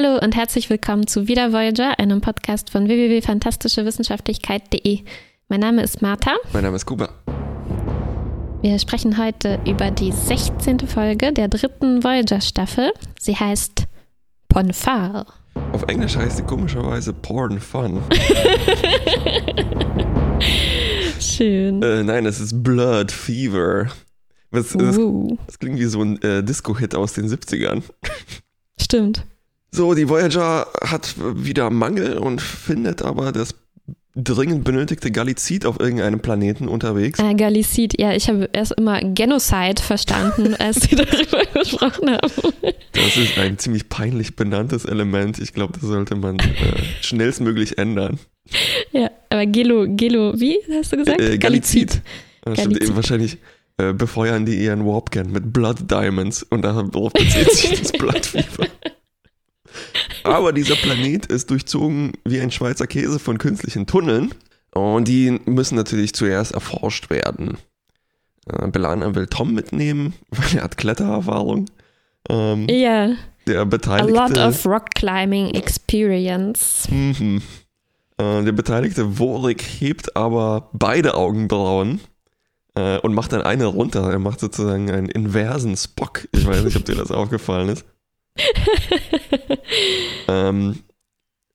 Hallo und herzlich willkommen zu Wieder Voyager, einem Podcast von www.fantastischewissenschaftlichkeit.de. Mein Name ist Martha. Mein Name ist Kuba. Wir sprechen heute über die 16. Folge der dritten Voyager-Staffel. Sie heißt Ponfar. Auf Englisch heißt sie komischerweise Porn Fun. Schön. Äh, nein, es ist Blood Fever. Das, das, Uh, das klingt wie so ein äh, Disco-Hit aus den 70ern. stimmt. So, die Voyager hat wieder Mangel und findet aber das dringend benötigte Galizid auf irgendeinem Planeten unterwegs. Äh, Galicid, ja, ich habe erst immer Genocide verstanden, als Sie darüber gesprochen haben. Das ist ein ziemlich peinlich benanntes Element. Ich glaube, das sollte man äh, schnellstmöglich ändern. Ja, aber Gelo, Gelo, wie hast du gesagt? Äh, Galizid. Das stimmt Galizid. eben wahrscheinlich äh, befeuern die ihren Warpcan mit Blood Diamonds und darauf bezieht sich das Blood Fever. Aber dieser Planet ist durchzogen wie ein Schweizer Käse von künstlichen Tunneln und die müssen natürlich zuerst erforscht werden. Äh, Belana will Tom mitnehmen, weil er hat Klettererfahrung. Ähm, Ja, der a Beteiligte, lot of rock climbing experience. Mhm. Äh, der beteiligte Worik hebt aber beide Augenbrauen äh, und macht dann eine runter. Er macht sozusagen einen inversen Spock. Ich weiß nicht, ob dir das aufgefallen ist. ähm,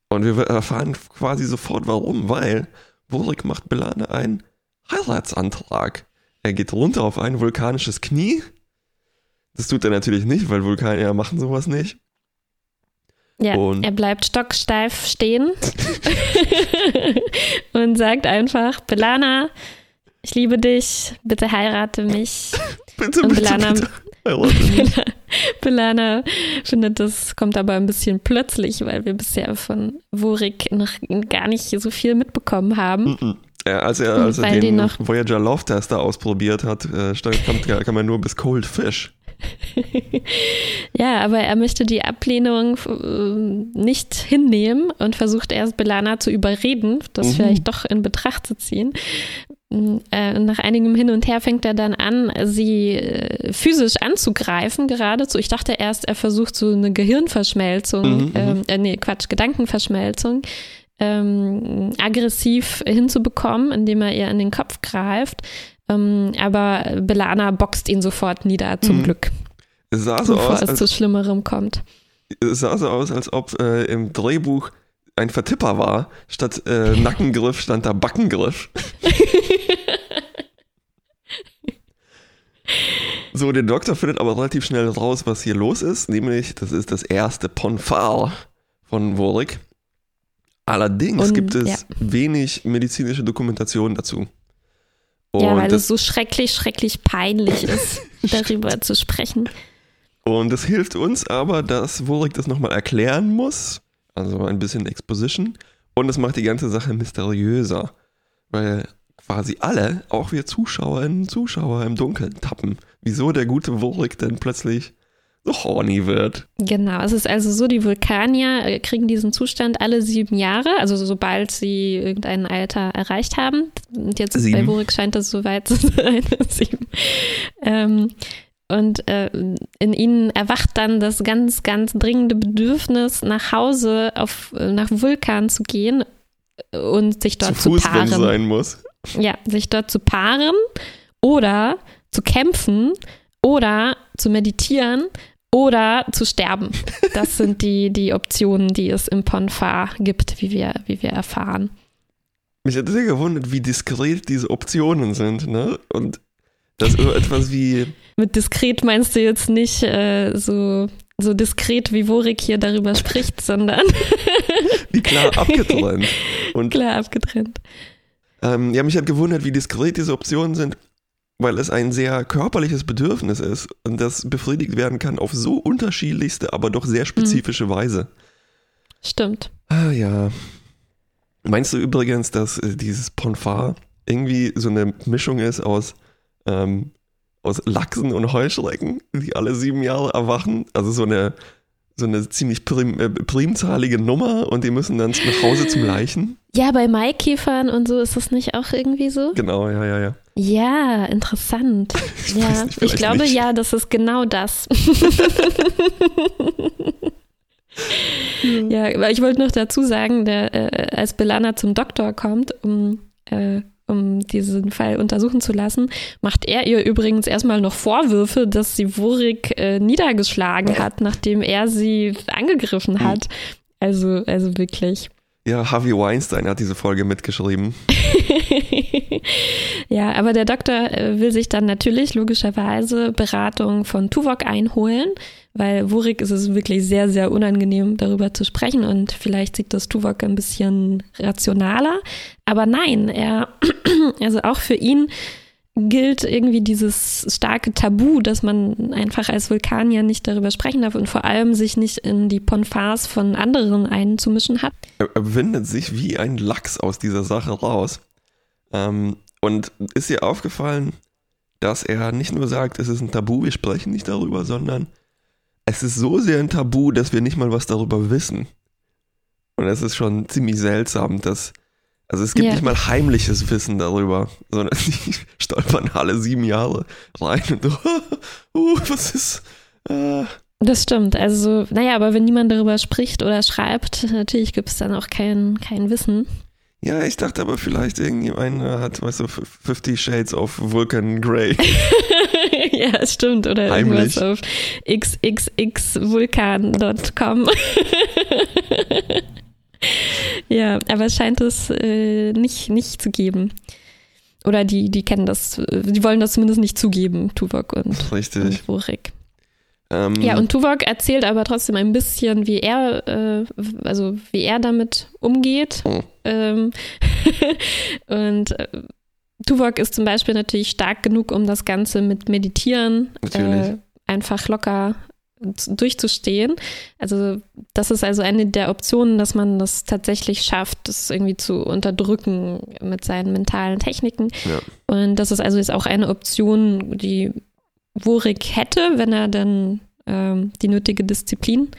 und wir erfahren quasi sofort warum, weil Worik macht Belane einen Heiratsantrag. Er geht runter auf ein vulkanisches Knie. Das tut er natürlich nicht, weil Vulkanier machen sowas nicht. Ja, Und- er bleibt stocksteif stehen und sagt einfach, Belana, ich liebe dich, bitte heirate mich. Bitte, Und bitte, Belana- bitte. Belana findet, das kommt aber ein bisschen plötzlich, weil wir bisher von Worik noch gar nicht so viel mitbekommen haben. Mhm. Ja, als er, als er den Voyager Love Tester ausprobiert hat, äh, kam, kam er nur bis Cold Fish. Ja, aber er möchte die Ablehnung äh, nicht hinnehmen und versucht erst Belana zu überreden, das Mhm. vielleicht doch in Betracht zu ziehen. Äh, nach einigem Hin und Her fängt er dann an, sie äh, physisch anzugreifen geradezu. Ich dachte erst, er versucht so eine Gehirnverschmelzung, Mhm, mhm. ähm, äh, nee, Quatsch, Gedankenverschmelzung ähm, aggressiv hinzubekommen, indem er ihr in den Kopf greift. Ähm, aber Belana boxt ihn sofort nieder, zum Mhm. Glück Es sah so bevor aus, es als, zu Schlimmerem kommt. es sah so aus, als ob äh, im Drehbuch ein Vertipper war. Statt äh, Nackengriff stand da Backengriff. So, der Doktor findet aber relativ schnell raus, was hier los ist. Nämlich, das ist das erste Ponfar von Worik. Allerdings Und, gibt es ja. wenig medizinische Dokumentation dazu. ja, weil das, es so schrecklich, schrecklich peinlich ist, darüber zu sprechen. Und es hilft uns aber, dass Worik das nochmal erklären muss. Also ein bisschen Exposition. Und es macht die ganze Sache mysteriöser. Weil quasi alle, auch wir Zuschauerinnen und Zuschauer im Dunkeln tappen. Wieso der gute Worik denn plötzlich so horny wird. Genau, es ist also so, die Vulkanier äh, kriegen diesen Zustand alle sieben Jahre, also sobald sie irgendein Alter erreicht haben. Und jetzt bei Sieben. Worik scheint das soweit zu sein. sieben. Ähm, und äh, in ihnen erwacht dann das ganz, ganz dringende Bedürfnis, nach Hause auf, nach Vulkan zu gehen und sich dort zu zu, Fuß, es paaren. sein muss. Ja, sich dort zu paaren oder zu kämpfen oder zu meditieren oder zu sterben. Das sind die, die Optionen, die es im Ponfar gibt, wie wir, wie wir erfahren. Mich hat sehr gewundert, wie diskret diese Optionen sind. Ne? Und das so etwas wie Mit diskret meinst du jetzt nicht äh, so, so diskret, wie Worik hier darüber spricht, sondern wie klar abgetrennt. Und klar abgetrennt. ähm, ja, mich hat gewundert, wie diskret diese Optionen sind, weil es ein sehr körperliches Bedürfnis ist und das befriedigt werden kann auf so unterschiedlichste, aber doch sehr spezifische Weise. Stimmt. Ah ja. Meinst du übrigens, dass äh, dieses Ponfar irgendwie so eine Mischung ist aus, ähm, aus Lachsen und Heuschrecken, die alle sieben Jahre erwachen? Also so eine, so eine ziemlich prim, äh, primzahlige Nummer und die müssen dann nach Hause zum Leichen? Ja, bei Maikäfern und so ist das nicht auch irgendwie so? Genau, ja, ja, ja. Ja, interessant. Ich ja, nicht, ich glaube nicht. ja, das ist genau das. Ja, aber ich wollte noch dazu sagen, der, äh, als Belana zum Doktor kommt, um, äh, um diesen Fall untersuchen zu lassen, macht er ihr übrigens erstmal noch Vorwürfe, dass sie Wurik äh, niedergeschlagen hat, nachdem er sie angegriffen hat. Also, also wirklich. Ja, Harvey Weinstein hat diese Folge mitgeschrieben. ja, aber der Doktor äh, will sich dann natürlich logischerweise Beratung von Tuvok einholen, weil Wurik ist es wirklich sehr, sehr unangenehm, darüber zu sprechen und vielleicht sieht das Tuvok ein bisschen rationaler. Aber nein, er, also auch für ihn gilt irgendwie dieses starke Tabu, dass man einfach als Vulkanier nicht darüber sprechen darf und vor allem sich nicht in die Ponfars von anderen einzumischen hat. Er windet sich wie ein Lachs aus dieser Sache raus. Ähm, und ist dir aufgefallen, dass er nicht nur sagt, es ist ein Tabu, wir sprechen nicht darüber, sondern es ist so sehr ein Tabu, dass wir nicht mal was darüber wissen. Und es ist schon ziemlich seltsam, dass also es gibt yeah. nicht mal heimliches Wissen darüber, sondern die stolpern alle sieben Jahre rein und uh, was ist. Äh. Das stimmt. Also, naja, aber wenn niemand darüber spricht oder schreibt, natürlich gibt es dann auch kein, kein Wissen. Ja, ich dachte aber vielleicht irgendjemand hat, weißt du, 50 Shades of Vulcan Grey. ja, stimmt. Oder Heimlich. irgendwas auf xxxvulkan.com. ja, aber es scheint es äh, nicht, nicht zu geben. Oder die, die kennen das, die wollen das zumindest nicht zugeben, Tuvok und, Richtig. und. Ähm, ja, und Tuvok erzählt aber trotzdem ein bisschen, wie er, äh, also wie er damit umgeht. Oh. Ähm, und äh, Tuvok ist zum Beispiel natürlich stark genug, um das Ganze mit Meditieren äh, einfach locker durchzustehen. Also das ist also eine der Optionen, dass man das tatsächlich schafft, das irgendwie zu unterdrücken mit seinen mentalen Techniken. Ja. Und das ist also jetzt auch eine Option, die Worik hätte, wenn er dann ähm, die nötige Disziplin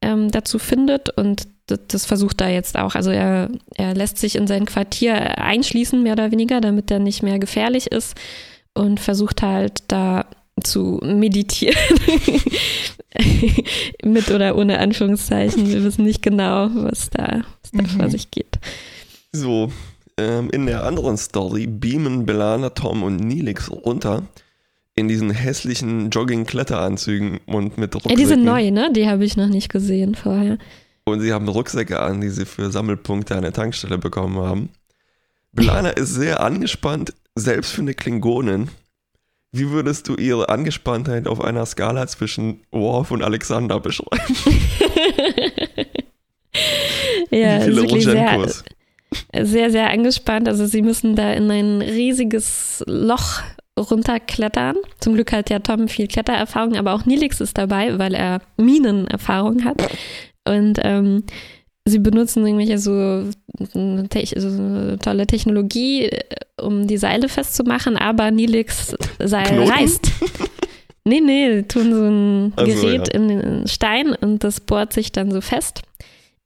ähm, dazu findet. Und das, das, versucht er jetzt auch. Also er, er lässt sich in sein Quartier einschließen, mehr oder weniger, damit er nicht mehr gefährlich ist und versucht halt da zu meditieren. Mit oder ohne Anführungszeichen. Wir wissen nicht genau, was da, was da mhm. vor sich geht. So, ähm, in der anderen Story beamen Belana, Tom und Nilix runter in diesen hässlichen Jogging-Kletteranzügen und mit Rucksäcken. Ja, die sind neu, ne? Die habe ich noch nicht gesehen vorher. Und sie haben Rucksäcke an, die sie für Sammelpunkte an der Tankstelle bekommen haben. Belana ist sehr angespannt, selbst für eine Klingonin. Wie würdest du ihre Angespanntheit auf einer Skala zwischen Worf und Alexander beschreiben? ja, Wie viele sehr, sehr, sehr angespannt. Also sie müssen da in ein riesiges Loch runterklettern. Zum Glück hat ja Tom viel Klettererfahrung, aber auch Nilix ist dabei, weil er Minenerfahrung hat. Und ähm, sie benutzen irgendwelche so, so tolle Technologie, äh, um die Seile festzumachen, aber Nilix Seil Knoten? reißt. Nee, nee, tun so ein also, Gerät ja. in den Stein und das bohrt sich dann so fest.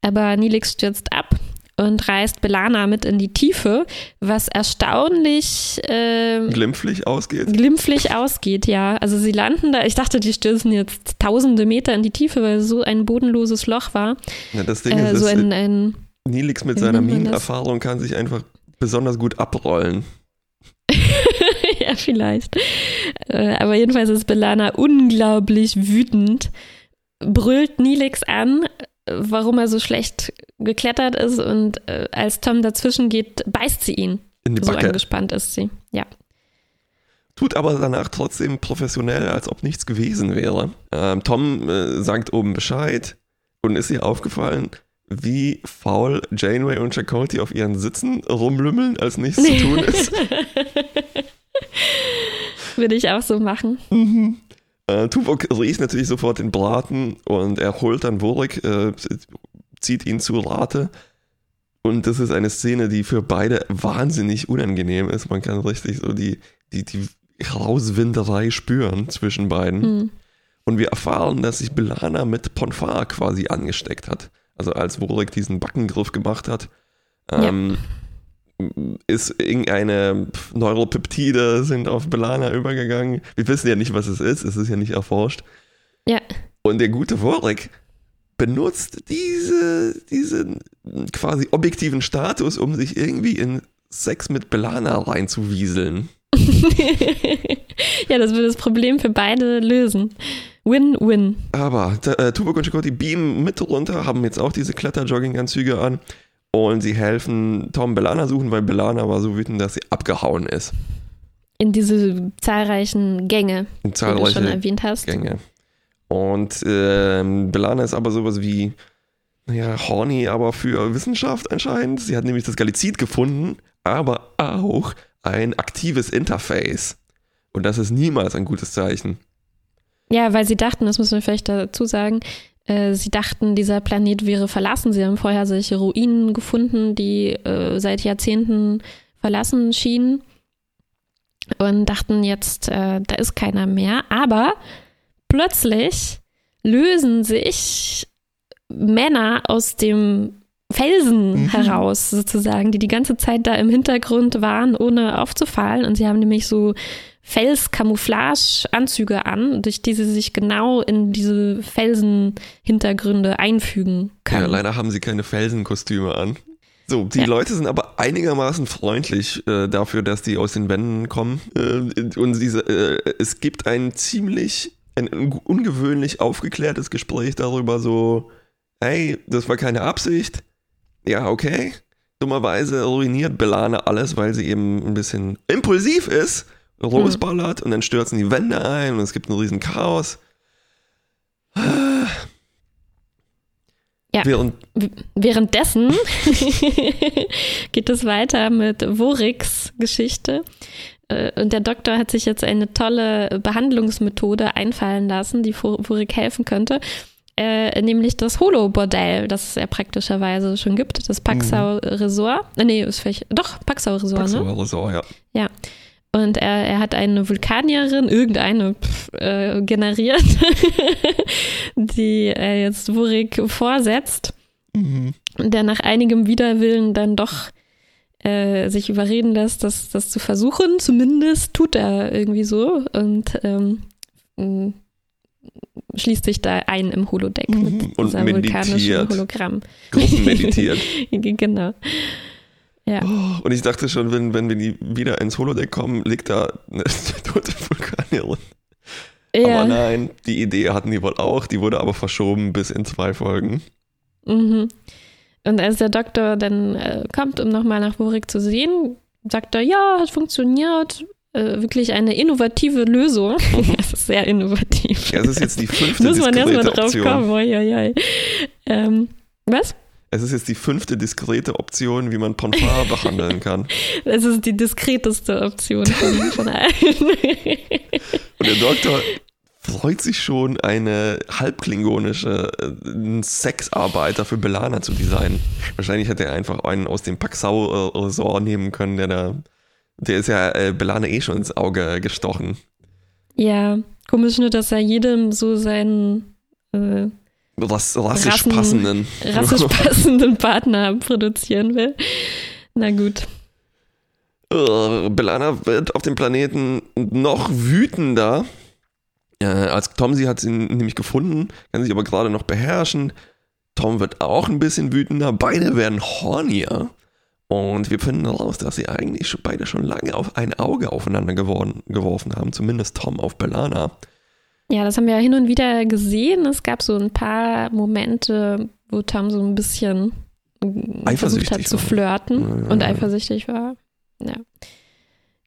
Aber Nilix stürzt ab und reißt Belana mit in die Tiefe, was erstaunlich äh, glimpflich ausgeht. Glimpflich ausgeht, ja. Also sie landen da, ich dachte, die stürzen jetzt tausende Meter in die Tiefe, weil so ein bodenloses Loch war. Ja, das Ding äh, ist, so ein, ein, Nilix mit seiner Minenerfahrung kann sich einfach besonders gut abrollen. ja, vielleicht. Äh, aber jedenfalls ist Belana unglaublich wütend, brüllt Nilix an, warum er so schlecht geklettert ist und äh, als Tom dazwischen geht, beißt sie ihn. In die Backe. So angespannt ist sie, ja. Tut aber danach trotzdem professionell, als ob nichts gewesen wäre. Ähm, Tom äh, sagt oben Bescheid und ist ihr aufgefallen, wie faul Janeway und Chakotay auf ihren Sitzen rumlümmeln, als nichts zu tun ist. Würde ich auch so machen. Mhm. Äh, Tuvok riecht natürlich sofort den Braten und er holt dann Worik, äh, zieht ihn zu Rate. Und das ist eine Szene, die für beide wahnsinnig unangenehm ist. Man kann richtig so die, die, die Rauswinderei spüren zwischen beiden. Mhm. Und wir erfahren, dass sich Belana mit Ponfar quasi angesteckt hat. Also als Worik diesen Backengriff gemacht hat, ähm, ja ist irgendeine Neuropeptide sind auf Belana übergegangen. Wir wissen ja nicht, was es ist. Es ist ja nicht erforscht. Ja. Und der gute Warwick benutzt diese, diesen quasi objektiven Status, um sich irgendwie in Sex mit Belana reinzuwieseln. ja, das würde das Problem für beide lösen. Win-win. Aber äh, Tuvok und Chakotay beamen mit runter, haben jetzt auch diese Kletter-Jogging-Anzüge an und sie helfen Tom Belana suchen, weil Belana war so wütend, dass sie abgehauen ist. In diese zahlreichen Gänge, In die du zahlreiche schon erwähnt hast. Gänge. Und ähm, Belana ist aber sowas wie, naja, horny, aber für Wissenschaft anscheinend. Sie hat nämlich das Galizid gefunden, aber auch ein aktives Interface. Und das ist niemals ein gutes Zeichen. Ja, weil sie dachten, das müssen wir vielleicht dazu sagen, sie dachten, dieser Planet wäre verlassen. Sie haben vorher solche Ruinen gefunden, die äh, seit Jahrzehnten verlassen schienen und dachten jetzt, äh, da ist keiner mehr. Aber plötzlich lösen sich Männer aus dem Felsen Mhm. heraus, sozusagen, die die ganze Zeit da im Hintergrund waren, ohne aufzufallen. Und sie haben nämlich so Fels-Camouflage-Anzüge an, durch die sie sich genau in diese Felsenhintergründe einfügen Ja, können. leider haben sie keine Felsenkostüme an. So, die Ja. Leute sind aber einigermaßen freundlich äh, dafür, dass die aus den Wänden kommen. Äh, und diese, äh, es gibt ein ziemlich, ein ungewöhnlich aufgeklärtes Gespräch darüber, so, hey, das war keine Absicht. Ja, okay. Dummerweise ruiniert Belane alles, weil sie eben ein bisschen impulsiv ist, losballert und dann stürzen die Wände ein und es gibt ein riesen Chaos. Ja. Während Währenddessen geht es weiter mit Woriks Geschichte. Äh, Und der Doktor hat sich jetzt eine tolle Behandlungsmethode einfallen lassen, die Worik helfen könnte. Äh, nämlich das Holo-Bordell, das es ja praktischerweise schon gibt, das Paxau Resort. Äh, nee, ist vielleicht, doch, Paxau Resort, ne? Paxauer Resort, ja. Und er, er hat eine Vulkanierin, irgendeine, pf, äh, generiert, die er jetzt Wurik vorsetzt, Mhm. und der nach einigem Widerwillen dann doch äh, sich überreden lässt, das, das zu versuchen. Zumindest tut er irgendwie so und ähm, schließt sich da ein im Holodeck Mhm. mit Und meditiert. Hologramm. Gruppen meditiert. genau. Ja. Oh, und ich dachte schon, wenn, wenn wir die wieder ins Holodeck kommen, liegt da eine tote Vulkanierin. Aber Ja. nein, die Idee hatten die wohl auch, die wurde aber verschoben bis in zwei Folgen. Mhm. Und als der Doktor dann äh, kommt, um nochmal nach Worik zu sehen, sagt er, ja, hat funktioniert. Äh, wirklich eine innovative Lösung. Es ist sehr innovativ. Ja, es ist jetzt die fünfte Muss man erstmal drauf Option. kommen. Oi, oi, oi. Ähm, was? Es ist jetzt die fünfte diskrete Option, wie man Ponfar behandeln kann. Das ist die diskreteste Option von, von allen. Und der Doktor freut sich schon, eine halbklingonische äh, Sexarbeiter für Belana zu designen. Wahrscheinlich hätte er einfach einen aus dem Paxau-Resort nehmen können, der da, der ist ja äh, Belana eh schon ins Auge gestochen. ja, komisch nur, dass er jedem so seinen äh, Was rassisch Rassen- passenden. rassisch passenden Partner produzieren will. Na gut. Äh, Belana wird auf dem Planeten noch wütender. Äh, als Tom sie hat sie nämlich gefunden, kann sich aber gerade noch beherrschen. Tom wird auch ein bisschen wütender. Beide werden hornier. Und wir finden heraus, dass sie eigentlich beide schon lange auf ein Auge aufeinander geworden, geworfen haben. Zumindest Tom auf Belana. Ja, das haben wir ja hin und wieder gesehen. Es gab so ein paar Momente, wo Tom so ein bisschen versucht Eifersüchtig hat zu flirten Ja, und ja. eifersüchtig war. Ja.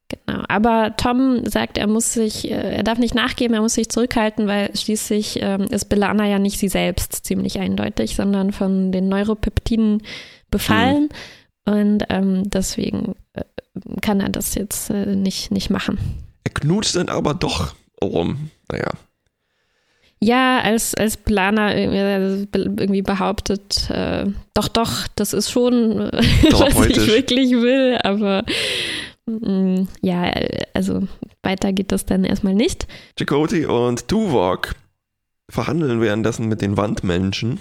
Genau. Aber Tom sagt, er muss sich, äh, er darf nicht nachgeben, er muss sich zurückhalten, weil schließlich ähm, ist Belana ja nicht sie selbst, ziemlich eindeutig, sondern von den Neuropeptiden befallen. Und ähm, deswegen äh, kann er das jetzt äh, nicht, nicht machen. Er knutscht dann aber doch rum. Naja. Ja, als, als Planer irgendwie behauptet, äh, doch, doch, das ist schon, äh, was ich wirklich will, aber mm, ja, also weiter geht das dann erstmal nicht. Chakotay und Tuvok verhandeln währenddessen mit den Wandmenschen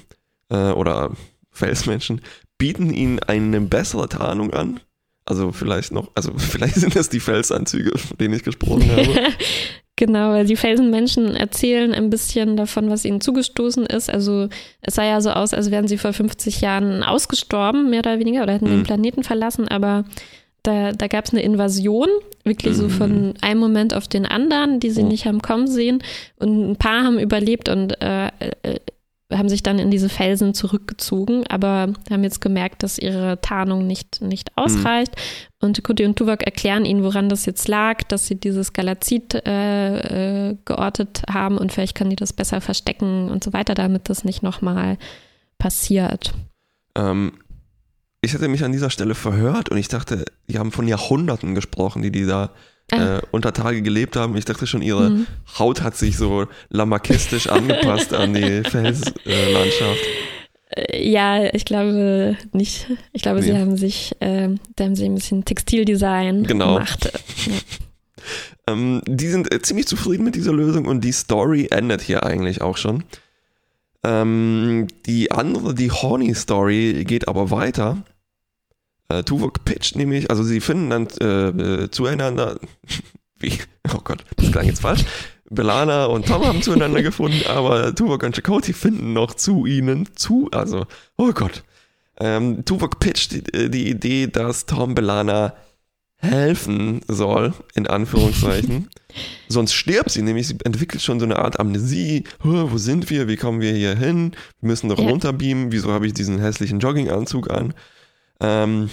äh, oder Felsmenschen, bieten ihnen eine bessere Tarnung an. Also vielleicht noch, also vielleicht sind das die Felsanzüge, von denen ich gesprochen habe. Genau, weil die Felsenmenschen erzählen ein bisschen davon, was ihnen zugestoßen ist. Also es sah ja so aus, als wären sie vor 50 Jahren ausgestorben, mehr oder weniger, oder hätten Mhm. den Planeten verlassen, aber da, da gab es eine Invasion, wirklich so von einem Moment auf den anderen, die sie Mhm. nicht haben kommen sehen. Und ein paar haben überlebt und äh, äh, haben sich dann in diese Felsen zurückgezogen, aber haben jetzt gemerkt, dass ihre Tarnung nicht, nicht ausreicht. Und Kuti und Tuvok erklären ihnen, woran das jetzt lag, dass sie dieses Galazit äh, äh, geortet haben und vielleicht können die das besser verstecken und so weiter, damit das nicht nochmal passiert. Ähm, ich hatte mich an dieser Stelle verhört und ich dachte, die haben von Jahrhunderten gesprochen, die die da Ah. Äh, unter Tage gelebt haben. Ich dachte schon, ihre Mhm. Haut hat sich so lamakistisch angepasst an die Felslandschaft. Äh, Ja, ich glaube nicht. Ich glaube, sie Nee. haben sich, äh, da haben sie ein bisschen Textildesign Genau. gemacht. Ähm, die sind äh, ziemlich zufrieden mit dieser Lösung und die Story endet hier eigentlich auch schon. Ähm, die andere, die Horny-Story, geht aber weiter. Äh, Tuvok pitcht nämlich, also sie finden dann äh, äh, zueinander, wie, oh Gott, das klang jetzt falsch. Belana und Tom haben zueinander gefunden, aber Tuvok und Chakotay finden noch zu ihnen zu, also, oh Gott. Ähm, Tuvok pitcht die, die Idee, dass Tom Belana helfen soll, in Anführungszeichen. Sonst stirbt sie, nämlich sie entwickelt schon so eine Art Amnesie. "Hä, Wo sind wir? Wie kommen wir hier hin? Wir müssen doch Ja. runterbeamen. Wieso habe ich diesen hässlichen Jogginganzug an? Ähm,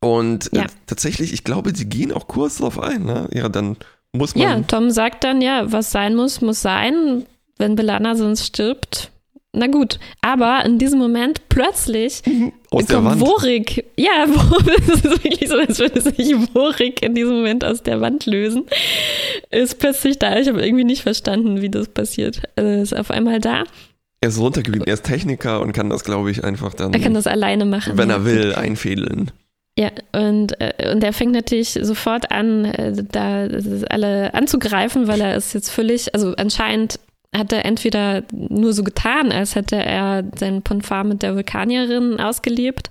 und Ja. äh, tatsächlich, ich glaube, sie gehen auch kurz drauf ein. Ne? Ja, dann muss man. Ja, Tom sagt dann, ja, was sein muss, muss sein. Wenn Belana sonst stirbt, na gut. Aber in diesem Moment plötzlich aus der kommt Wand. Worik. Ja, es ist wirklich so, als würde sich Worik in diesem Moment aus der Wand lösen. Ist plötzlich da. Ich habe irgendwie nicht verstanden, wie das passiert. Also ist auf einmal da. Er ist runtergeblieben. Er ist Techniker und kann das, glaube ich, einfach dann, Er kann das alleine machen. wenn ja. er will, einfädeln. Ja, und, äh, und er fängt natürlich sofort an, äh, da alle anzugreifen, weil er ist jetzt völlig, also anscheinend hat er entweder nur so getan, als hätte er seinen Ponfar mit der Vulkanierin ausgelebt,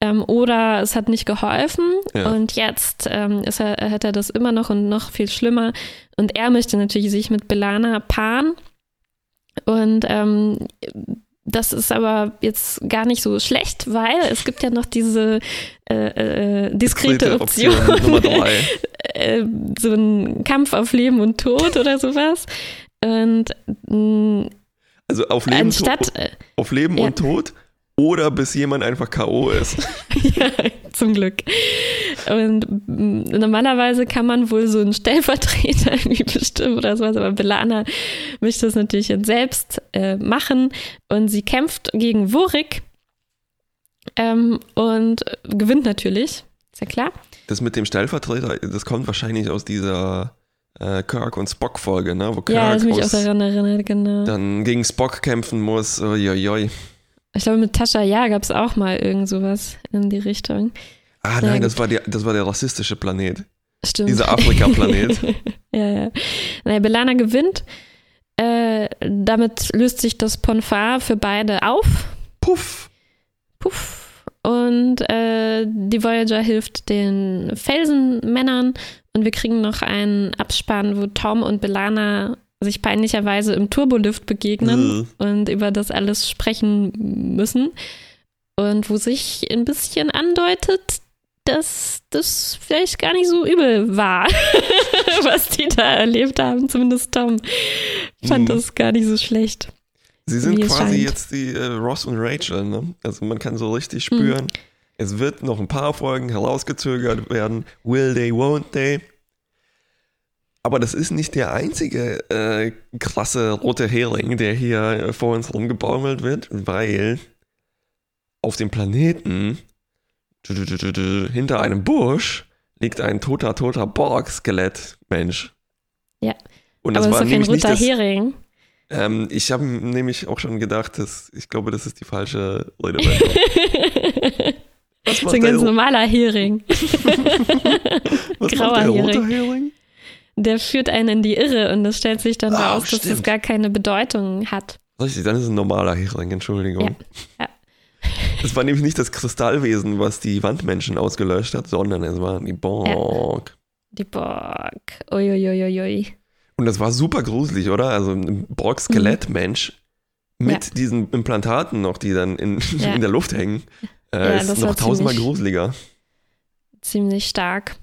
ähm, oder es hat nicht geholfen Ja. und jetzt ähm, ist er, hat er das immer noch und noch viel schlimmer und er möchte natürlich sich mit Belana paaren und ähm, das ist aber jetzt gar nicht so schlecht, weil es gibt ja noch diese äh, äh, diskrete Dritte Option, Nummer drei. äh, so ein Kampf auf Leben und Tod oder sowas. Und mh, Also auf Leben, anstatt, äh, auf Leben Ja. und Tod oder bis jemand einfach K.O. ist. ja, zum Glück. Und mh, normalerweise kann man wohl so einen Stellvertreter irgendwie bestimmen oder sowas, aber Belana möchte das natürlich jetzt selbst äh, machen und sie kämpft gegen Worik ähm, und gewinnt natürlich, ist ja klar. Das mit dem Stellvertreter, das kommt wahrscheinlich aus dieser äh, Kirk und Spock-Folge, ne? wo Ja, Kirk ich mich auch aus, daran erinnert, genau. dann gegen Spock kämpfen muss. Uiuiui. Ich glaube, mit Tascha Ja gab es auch mal irgend sowas in die Richtung. Ah nein, das war, der, das war der rassistische Planet. Stimmt. Dieser Afrika-Planet. ja, ja. Naja, Belana gewinnt. Äh, damit löst sich das Ponfar für beide auf. Puff. Puff. Und äh, die Voyager hilft den Felsenmännern. Und wir kriegen noch einen Abspann, wo Tom und Belana sich peinlicherweise im Turbolift begegnen und über das alles sprechen müssen. Und wo sich ein bisschen andeutet, dass das vielleicht gar nicht so übel war, was die da erlebt haben. Zumindest Tom fand Mhm. das gar nicht so schlecht. Sie sind quasi scheint. jetzt die äh, Ross und Rachel. Ne? Also man kann so Hm. richtig spüren, es wird noch ein paar Folgen herausgezögert werden. Will they, won't they? Aber das ist nicht der einzige äh, krasse rote Hering, der hier äh, vor uns rumgebaumelt wird, weil auf dem Planeten hinter einem Busch liegt ein toter, toter Borg-Skelett, Mensch. Ja. Und das Aber war ist doch kein roter Hering. ähm, ich habe nämlich auch schon gedacht, dass ich glaube, das ist die falsche Redewendung. Das ist ein ganz normaler Hering. was grauer macht der Hering. Hering? Der führt einen in die Irre und es stellt sich dann Ah, raus, dass das gar keine Bedeutung hat. Richtig, dann ist es ein normaler Hering, Entschuldigung. Ja, ja. Es war nämlich nicht das Kristallwesen, was die Wandmenschen ausgelöscht hat, sondern es waren die Borg. Die Borg. Uiuiuiui. Und das war super gruselig, oder? Also ein Borg-Skelett-Mensch mit Mhm. Ja. diesen Implantaten noch, die dann in, Ja. in der Luft hängen, äh, Ja, ist noch war tausendmal ziemlich- gruseliger. Ziemlich stark.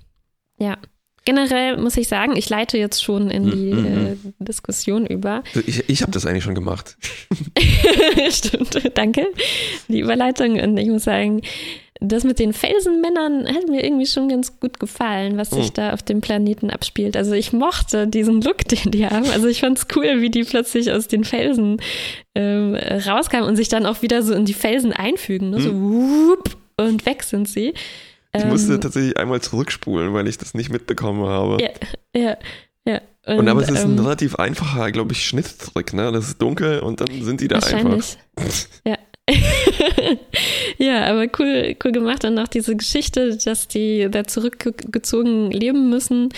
Ja. Generell muss ich sagen, ich leite jetzt schon in die Mhm, äh, Diskussion über. Ich, ich habe das eigentlich schon gemacht. Stimmt, danke. Die Überleitung. Und ich muss sagen, das mit den Felsenmännern hat mir irgendwie schon ganz gut gefallen, was sich Oh. da auf dem Planeten abspielt. Also ich mochte diesen Look, den die haben. Also ich fand es cool, wie die plötzlich aus den Felsen ähm, rauskamen und sich dann auch wieder so in die Felsen einfügen. Ne? So whoop, und weg sind sie. Ich Ähm, musste tatsächlich einmal zurückspulen, weil ich das nicht mitbekommen habe. Ja, ja, ja. Und, aber es ist ein ähm, relativ einfacher, glaube ich, Schnitttrick, ne? Das ist dunkel und dann sind die da einfach. Wahrscheinlich. Ja. ja, aber cool, cool gemacht. Und auch diese Geschichte, dass die da zurückgezogen leben müssen,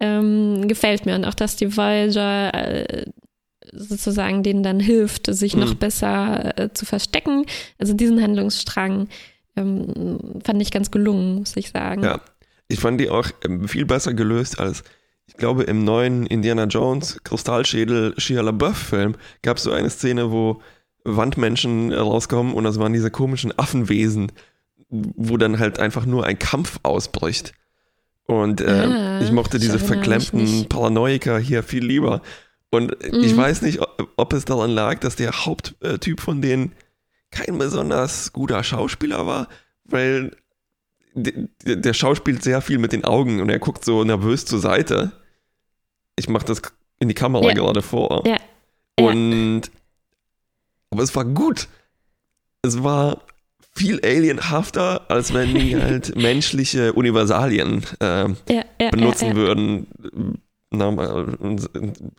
ähm, gefällt mir. Und auch, dass die Voyager äh, sozusagen denen dann hilft, sich noch Mhm. besser äh, zu verstecken. Also diesen Handlungsstrang ähm, fand ich ganz gelungen, muss ich sagen. Ja. Ich fand die auch ähm, viel besser gelöst als, ich glaube, im neuen Indiana Jones Kristallschädel Shia LaBeouf-Film gab es so eine Szene, wo Wandmenschen rauskommen und das waren diese komischen Affenwesen, wo dann halt einfach nur ein Kampf ausbricht. Und äh, Ah, ich mochte ich diese verklemmten. Paranoiker hier viel lieber. Und ich Mhm. weiß nicht, ob, ob es daran lag, dass der Haupttyp von denen kein besonders guter Schauspieler war, weil d- d- der schauspielt sehr viel mit den Augen und er guckt so nervös zur Seite. Ich mache das in die Kamera Ja. gerade vor. Ja. Ja. Und aber es war gut. Es war viel alienhafter, als wenn die halt menschliche Universalien äh, benutzen würden. Na,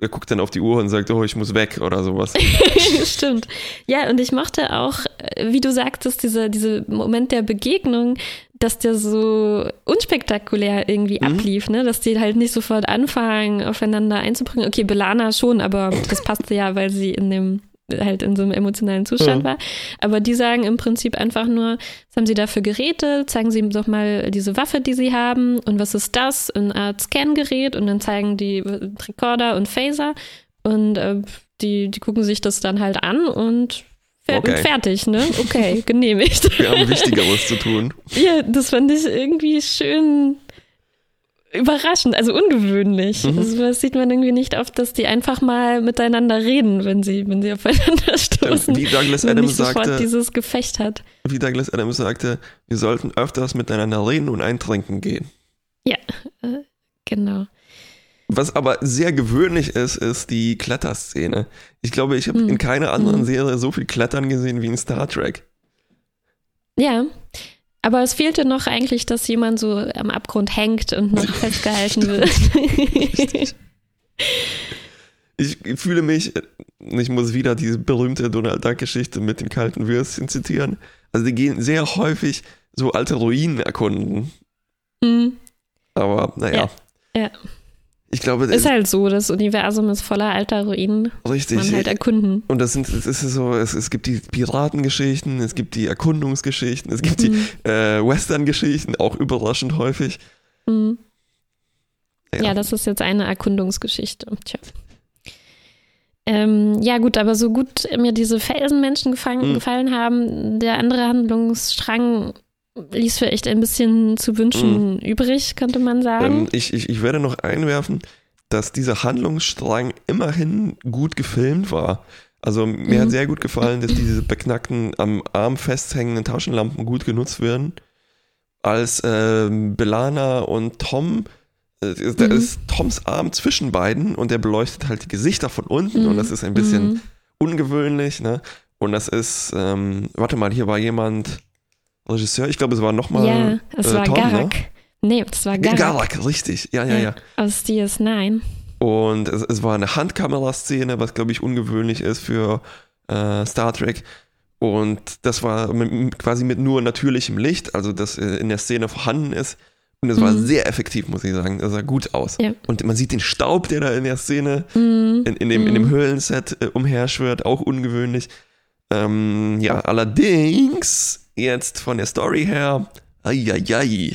er guckt dann auf die Uhr und sagt, oh, ich muss weg oder sowas. Stimmt. Ja, und ich mochte auch, äh, wie du sagtest, dieser diese Moment der Begegnung, dass der so unspektakulär irgendwie Mhm. ablief, ne? Dass die halt nicht sofort anfangen, aufeinander einzubringen. Okay, Belana schon, aber das passte ja, weil sie in dem halt in so einem emotionalen Zustand Ja. war. Aber die sagen im Prinzip einfach nur, was haben sie da für Geräte? Zeigen sie ihm doch mal diese Waffe, die sie haben. Und was ist das? Eine Art Scan-Gerät. Und dann zeigen die Recorder und Phaser. Und äh, die, die gucken sich das dann halt an und, Okay. fertig, ne? Okay, genehmigt. Wir haben Wichtigeres zu tun. ja, das fand ich irgendwie schön überraschend, also ungewöhnlich. Mhm. Also, das sieht man irgendwie nicht oft, dass die einfach mal miteinander reden, wenn sie, wenn sie aufeinander stoßen. Wie Douglas Adams sagte, dieses Gefecht hat. wie Douglas Adams sagte, wir sollten öfters miteinander reden und eintrinken gehen. Genau. Was aber sehr gewöhnlich ist, ist die Kletterszene. Ich glaube, ich habe Hm. in keiner anderen Hm. Serie so viel Klettern gesehen wie in Star Trek. Ja. Aber es fehlte noch eigentlich, dass jemand so am Abgrund hängt und noch festgehalten wird. Ich fühle mich, ich muss wieder diese berühmte Donald Duck-Geschichte mit dem kalten Würstchen zitieren. Also die gehen sehr häufig so alte Ruinen erkunden. Hm. Aber naja. Ja, ja. Ich glaube, Ist halt so, das Universum ist voller alter Ruinen. richtig. Man halt erkunden. Und das sind, es ist so, es, es gibt die Piratengeschichten, es gibt die Erkundungsgeschichten, es gibt die Hm. äh, Western-Geschichten, auch überraschend häufig. Hm. Ja. Ja, das ist jetzt eine Erkundungsgeschichte. Tja. Ähm, ja, gut, aber so gut mir diese Felsenmenschen gefallen, Mhm. gefallen haben, der andere Handlungsstrang ließ vielleicht ein bisschen zu wünschen übrig, könnte man sagen. Ähm, ich, ich, ich werde noch einwerfen, dass dieser Handlungsstrang immerhin gut gefilmt war. Also mir Mhm. hat sehr gut gefallen, dass diese beknackten, am Arm festhängenden Taschenlampen gut genutzt werden. Als ähm, Belana und Tom, äh, da Mhm. ist Toms Arm zwischen beiden und der beleuchtet halt die Gesichter von unten und Mhm. das ist ein bisschen Mhm. ungewöhnlich, ne? Und das ist, ähm, warte mal, hier war jemand Regisseur, ich glaube, es war nochmal ja, es äh, war Tom, Garak. Ne? Nee, es war Garak. Garak, richtig, ja, ja, ja. Aus DS9. Und es, es war eine Handkameraszene, was glaube ich ungewöhnlich ist für äh, Star Trek. Und das war mit, quasi mit nur natürlichem Licht, also das äh, in der Szene vorhanden ist. Und es war Mhm. sehr effektiv, muss ich sagen. Das sah gut aus. Ja. Und man sieht den Staub, der da in der Szene, Mhm. in, in, dem, in Mhm. dem Höhlenset äh, umherschwirrt, auch ungewöhnlich. Ähm, ja, allerdings jetzt von der Story her Eieiei.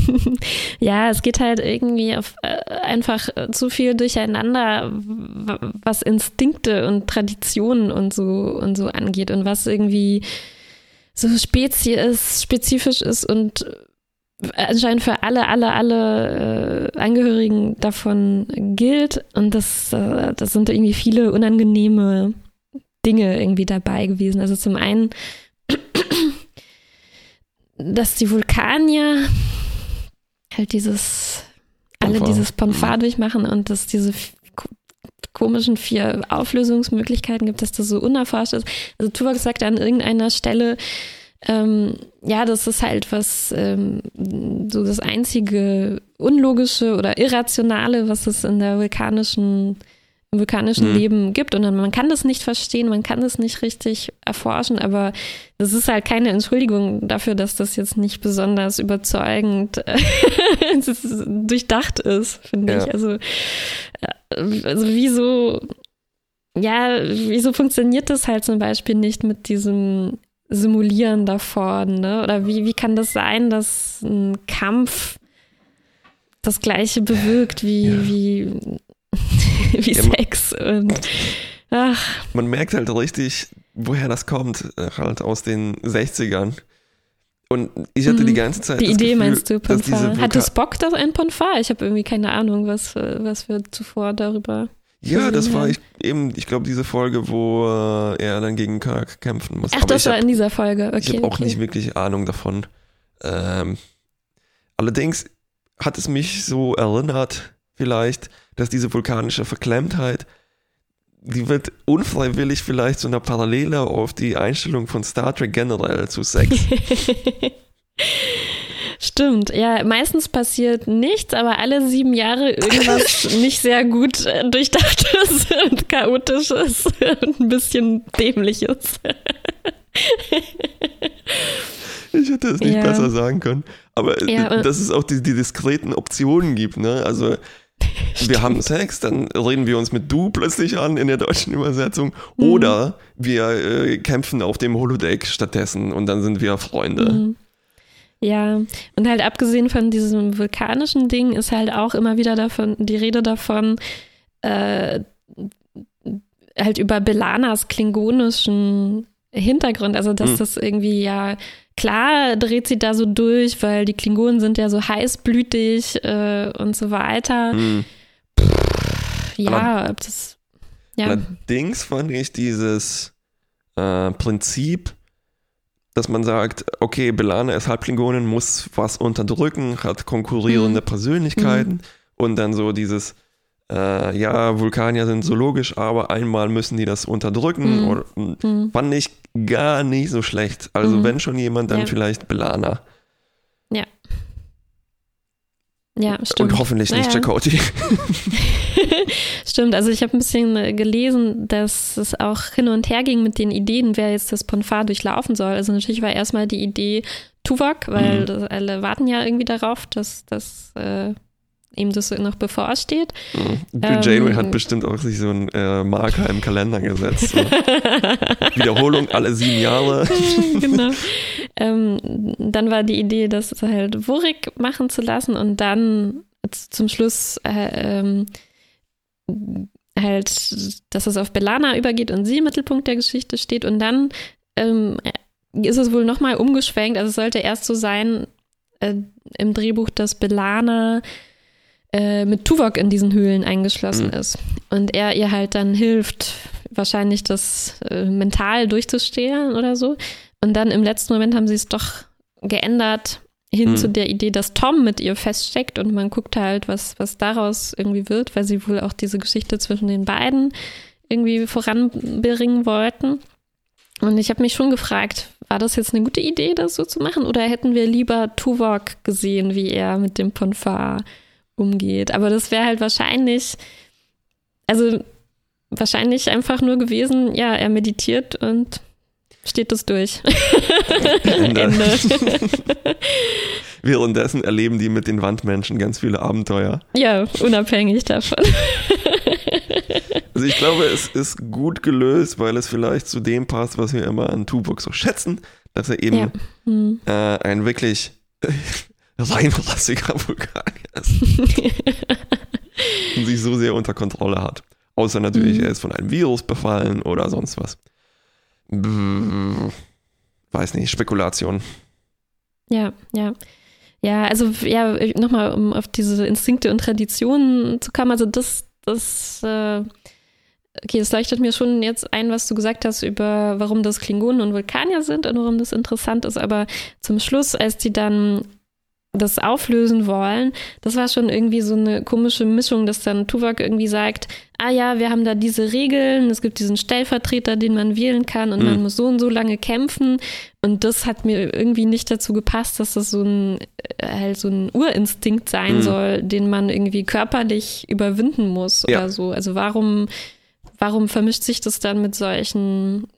ja, es geht halt irgendwie auf, äh, einfach zu viel durcheinander, was Instinkte und Traditionen und so und so angeht und was irgendwie so Spezie spezifisch ist und anscheinend für alle, alle, alle äh, Angehörigen davon gilt. Und das, äh, das sind irgendwie viele unangenehme Dinge irgendwie dabei gewesen. Also zum einen, dass die Vulkanier halt dieses, alle Ponfar. dieses Ponfar durchmachen und dass diese komischen vier Auflösungsmöglichkeiten gibt, dass das so unerforscht ist. Also Tuvok sagt an irgendeiner Stelle, ähm, ja, das ist halt was, ähm, so das einzige Unlogische oder Irrationale, was es in der vulkanischen, im vulkanischen mhm. Leben gibt. Und dann, man kann das nicht verstehen, man kann das nicht richtig erforschen, aber das ist halt keine Entschuldigung dafür, dass das jetzt nicht besonders überzeugend durchdacht ist, finde ja. ich. Also, äh, also wieso, ja, wieso funktioniert das halt zum Beispiel nicht mit diesem simulieren davon? Ne? Oder wie, wie kann das sein, dass ein Kampf das Gleiche bewirkt wie, ja. wie, wie ja, Sex? Und, ach. Man merkt halt richtig, woher das kommt, äh, halt aus den 60ern. Und ich hatte die mhm. ganze Zeit. Die Idee Gefühl, meinst du, Ponfar? Hatte Spock das ein Ponfar? Ich habe irgendwie keine Ahnung, was, was wir zuvor darüber ja, das war ich, eben, ich glaube, diese Folge, wo er dann gegen Kirk kämpfen muss. Ach, Aber das war hab, in dieser Folge, okay. Ich habe auch okay. nicht wirklich Ahnung davon. Ähm, allerdings hat es mich so erinnert, vielleicht, dass diese vulkanische Verklemmtheit, die wird unfreiwillig vielleicht so eine Parallele auf die Einstellung von Star Trek generell zu Sex. Stimmt, ja, meistens passiert nichts, aber alle sieben Jahre irgendwas nicht sehr gut äh, durchdachtes und chaotisches und ein bisschen dämliches. Ich hätte es nicht ja. besser sagen können. Aber ja, dass es auch die, die diskreten Optionen gibt, ne? Also. Wir haben Sex, dann reden wir uns mit du plötzlich an in der deutschen Übersetzung. Mhm. Oder wir äh, kämpfen auf dem Holodeck stattdessen und dann sind wir Freunde. Mhm. Ja, und halt abgesehen von diesem vulkanischen Ding ist halt auch immer wieder davon die Rede davon, äh, halt über Belanas klingonischen Hintergrund, also dass hm. das irgendwie ja klar dreht sie da so durch, weil die Klingonen sind ja so heißblütig äh, und so weiter. Hm. Pff, ja, ob das ja. Allerdings fand ich dieses äh, Prinzip dass man sagt, okay, Belana ist Halbklingonin, muss was unterdrücken, hat konkurrierende mhm. Persönlichkeiten mhm. und dann so dieses, äh, ja, Vulkanier sind so logisch, aber einmal müssen die das unterdrücken. Mhm. Oder, mhm. Fand ich gar nicht so schlecht. Also mhm. wenn schon jemand, dann ja. vielleicht Belana. Ja. Ja, stimmt. Und hoffentlich nicht naja. Chakotay. stimmt, also ich habe ein bisschen äh, gelesen, dass es auch hin und her ging mit den Ideen, wer jetzt das Ponfar durchlaufen soll. Also natürlich war erstmal die Idee Tuvok, weil mhm. alle warten ja irgendwie darauf, dass das äh, ihm das noch bevorsteht. Mhm. Ähm, Janeway hat bestimmt auch sich so einen äh, Marker im Kalender gesetzt. So. Wiederholung alle sieben Jahre. genau. Ähm, dann war die Idee, das halt Wurik machen zu lassen und dann zum Schluss äh, ähm, halt, dass es auf Belana übergeht und sie im Mittelpunkt der Geschichte steht und dann ähm, ist es wohl nochmal umgeschwenkt. Also es sollte erst so sein äh, im Drehbuch, dass Belana äh, mit Tuvok in diesen Höhlen eingeschlossen mhm. ist. Und er ihr halt dann hilft, wahrscheinlich das äh, mental durchzustehen oder so. Und dann im letzten Moment haben sie es doch geändert hin mhm. zu der Idee, dass Tom mit ihr feststeckt und man guckt halt, was, was daraus irgendwie wird, weil sie wohl auch diese Geschichte zwischen den beiden irgendwie voranbringen wollten. Und ich habe mich schon gefragt, war das jetzt eine gute Idee, das so zu machen? Oder hätten wir lieber Tuvok gesehen, wie er mit dem Ponfar umgeht. Aber das wäre halt wahrscheinlich, also wahrscheinlich einfach nur gewesen, ja, er meditiert und steht das durch. Ende. Ende. Währenddessen erleben die mit den Wandmenschen ganz viele Abenteuer. Ja, unabhängig davon. Also ich glaube, es ist gut gelöst, weil es vielleicht zu dem passt, was wir immer an Tuvok so schätzen, dass er eben ja. hm. äh, ein wirklich reinrassiger Vulkanier ist. und sich so sehr unter Kontrolle hat. Außer natürlich, Mhm. er ist von einem Virus befallen oder sonst was. Weiß nicht, Spekulation. Ja, ja. Ja, also ja, nochmal, um auf diese Instinkte und Traditionen zu kommen, also das, das, äh, okay, es leuchtet mir schon jetzt ein, was du gesagt hast über, warum das Klingonen und Vulkanier sind und warum das interessant ist, aber zum Schluss, als die dann das auflösen wollen, das war schon irgendwie so eine komische Mischung, dass dann Tuvok irgendwie sagt, ah ja, wir haben da diese Regeln, es gibt diesen Stellvertreter, den man wählen kann und Mhm. man muss so und so lange kämpfen und das hat mir irgendwie nicht dazu gepasst, dass das so ein äh, halt so ein Urinstinkt sein Mhm. soll, den man irgendwie körperlich überwinden muss Ja. oder so. Also warum warum vermischt sich das dann mit solchen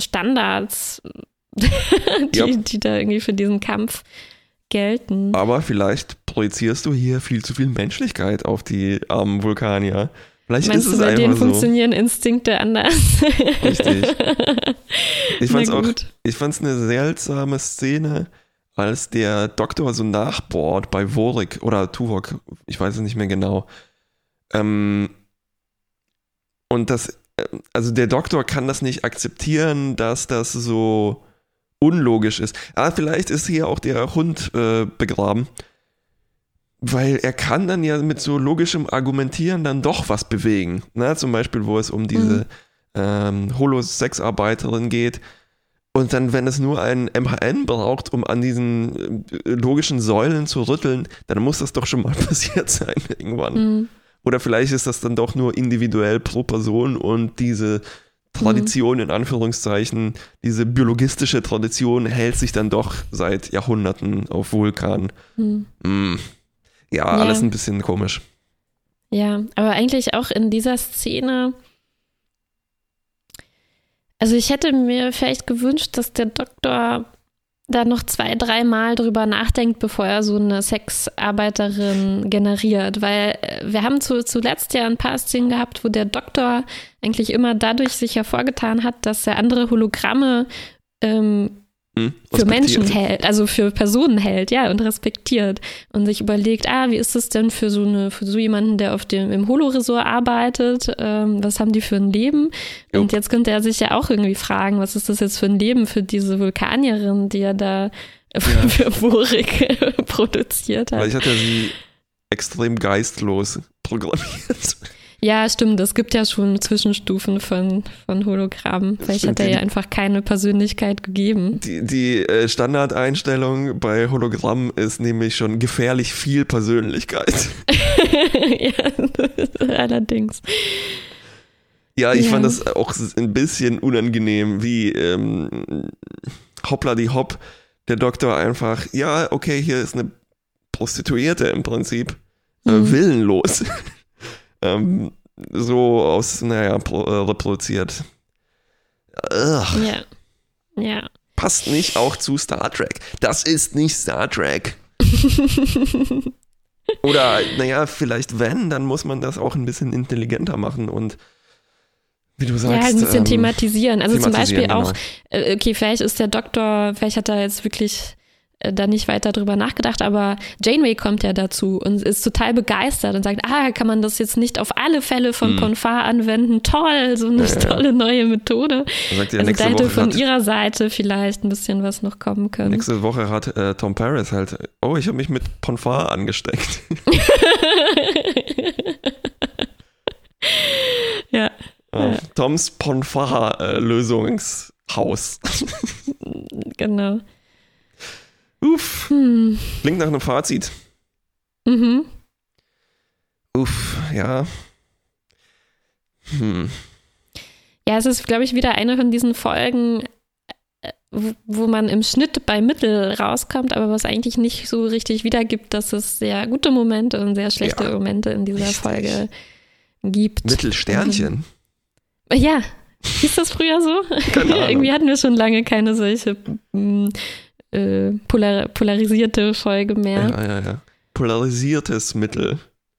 Standards, die, Ja. die da irgendwie für diesen Kampf gelten? Aber vielleicht projizierst du hier viel zu viel Menschlichkeit auf die armen Vulkanier. Vielleicht Meinst ist du, es bei denen einfach so. funktionieren Instinkte anders? Richtig. Ich fand's auch, gut. ich fand's eine seltsame Szene, als der Doktor so nachbohrt bei Vorik oder Tuvok, ich weiß es nicht mehr genau. Ähm, und das, äh, also der Doktor kann das nicht akzeptieren, dass das so unlogisch ist. Ah, vielleicht ist hier auch der Hund äh, begraben. Weil er kann dann ja mit so logischem Argumentieren dann doch was bewegen. Na, zum Beispiel, wo es um diese ähm, Holo-Sexarbeiterin geht. Und dann, wenn es nur ein MHN braucht, um an diesen äh, logischen Säulen zu rütteln, dann muss das doch schon mal passiert sein irgendwann. Hm. Oder vielleicht ist das dann doch nur individuell pro Person und diese Tradition in Anführungszeichen, diese biologistische Tradition hält sich dann doch seit Jahrhunderten auf Vulkan. Hm. Hm. Ja, Ja. alles ein bisschen komisch. Ja, aber eigentlich auch in dieser Szene. Also ich hätte mir vielleicht gewünscht, dass der Doktor da noch zwei, dreimal drüber nachdenkt, bevor er so eine Sexarbeiterin generiert. Weil äh, wir haben zu, zuletzt ja ein paar Szenen gehabt, wo der Doktor eigentlich immer dadurch sich hervorgetan hat, dass er andere Hologramme ähm, Hm? für Menschen hält, also für Personen hält, ja, und respektiert und sich überlegt, ah, wie ist das denn für so eine, für so jemanden, der auf dem im Holoresort arbeitet, ähm, was haben die für ein Leben? Jo. Und jetzt könnte er sich ja auch irgendwie fragen, was ist das jetzt für ein Leben für diese Vulkanierin, die er da für Borik produziert hat. Vielleicht hat er sie extrem geistlos programmiert. Ja, stimmt, es gibt ja schon Zwischenstufen von, von Hologrammen. Vielleicht Stimmt, hat er ja einfach keine Persönlichkeit gegeben. Die, die äh, Standardeinstellung bei Hologramm ist nämlich schon gefährlich viel Persönlichkeit. ja, allerdings. Ja, ich Ja. fand das auch ein bisschen unangenehm, wie ähm, hoppla die hopp, der Doktor einfach, ja, okay, hier ist eine Prostituierte im Prinzip, äh, Mhm. willenlos. Ähm, so aus, naja, äh, reproduziert. Ugh, Ja. Ja. passt nicht auch zu Star Trek. Das ist nicht Star Trek. Oder, naja, vielleicht wenn, dann muss man das auch ein bisschen intelligenter machen und wie du sagst. ja, halt ein bisschen ähm, thematisieren. Also zum thematisieren, Beispiel auch, genau. äh, okay, vielleicht ist der Doktor, vielleicht hat er jetzt wirklich da nicht weiter drüber nachgedacht, aber Janeway kommt ja dazu und ist total begeistert und sagt, ah, kann man das jetzt nicht auf alle Fälle von Mhm. Ponfar anwenden? Toll, so eine Ja, ja. tolle neue Methode. Sagt ja, also da hätte Woche von hat, ihrer Seite vielleicht ein bisschen was noch kommen können. nächste Woche hat äh, Tom Paris halt, oh, ich habe mich mit Ponfar angesteckt. ja, Äh, Toms Ponfar-Lösungshaus. genau. Uff, Hm. klingt nach einem Fazit. Mhm. Uff, ja. Hm. Ja, es ist, glaube ich, wieder eine von diesen Folgen, äh, wo man im Schnitt bei Mittel rauskommt, aber was eigentlich nicht so richtig wiedergibt, dass es sehr gute Momente und sehr schlechte Ja, Momente in dieser richtig. Folge gibt. Mittelsternchen. Ja, hieß das früher so? Irgendwie hatten wir schon lange keine solche mm, äh, polar polarisierte Folge mehr. Ja, ja, ja. Polarisiertes Mittel.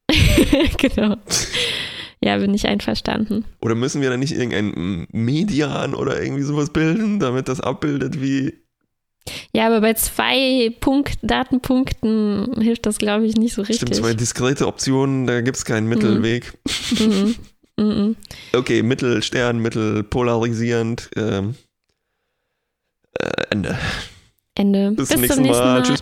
genau. Ja, bin ich einverstanden. Oder müssen wir da nicht irgendein Median oder irgendwie sowas bilden, damit das abbildet wie. Ja, aber bei zwei Punkt Datenpunkten hilft das, glaube ich, nicht so richtig. Stimmt, zwei diskrete Optionen, da gibt es keinen Mittelweg. Mhm. Mhm. Okay, Mittelstern, mittelpolarisierend. Ähm, äh, Ende. Ende. Bis, Bis zum nächsten zum nächsten Mal. Mal. Tschüss.